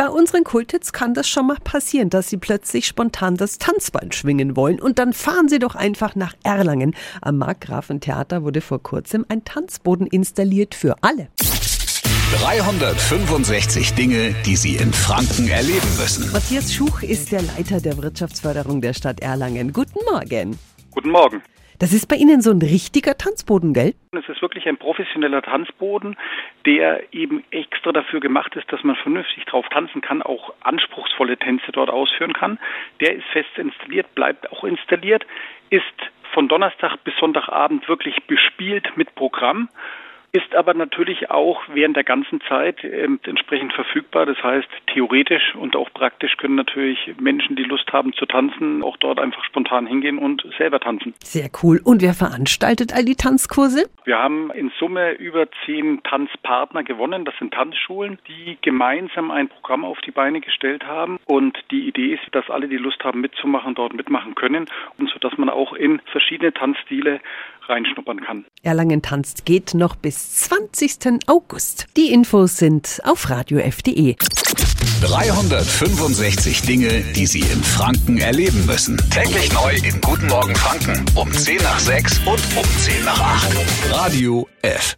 Bei unseren Kultits kann das schon mal passieren, dass sie plötzlich spontan das Tanzbein schwingen wollen. Und dann fahren sie doch einfach nach Erlangen. Am Markgrafentheater wurde vor kurzem ein Tanzboden installiert für alle. 365 Dinge, die Sie in Franken erleben müssen. Matthias Schuch ist der Leiter der Wirtschaftsförderung der Stadt Erlangen. Guten Morgen. Guten Morgen. Das ist bei Ihnen so ein richtiger Tanzboden, gell? Es ist wirklich ein professioneller Tanzboden, der eben extra dafür gemacht ist, dass man vernünftig drauf tanzen kann, auch anspruchsvolle Tänze dort ausführen kann. Der ist fest installiert, bleibt auch installiert, ist von Donnerstag bis Sonntagabend wirklich bespielt mit Programm ist aber natürlich auch während der ganzen Zeit äh, entsprechend verfügbar. Das heißt, theoretisch und auch praktisch können natürlich Menschen, die Lust haben zu tanzen, auch dort einfach spontan hingehen und selber tanzen. Sehr cool. Und wer veranstaltet all die Tanzkurse? Wir haben in Summe über zehn Tanzpartner gewonnen. Das sind Tanzschulen, die gemeinsam ein Programm auf die Beine gestellt haben. Und die Idee ist, dass alle, die Lust haben mitzumachen, dort mitmachen können und so, dass man auch in verschiedene Tanzstile reinschnuppern kann. Erlangen tanzt geht noch bis 20. August. Die Infos sind auf radiof.de. 365 Dinge, die Sie in Franken erleben müssen. Täglich neu in Guten Morgen Franken um 10 nach 6 und um 10 nach 8. Radio F.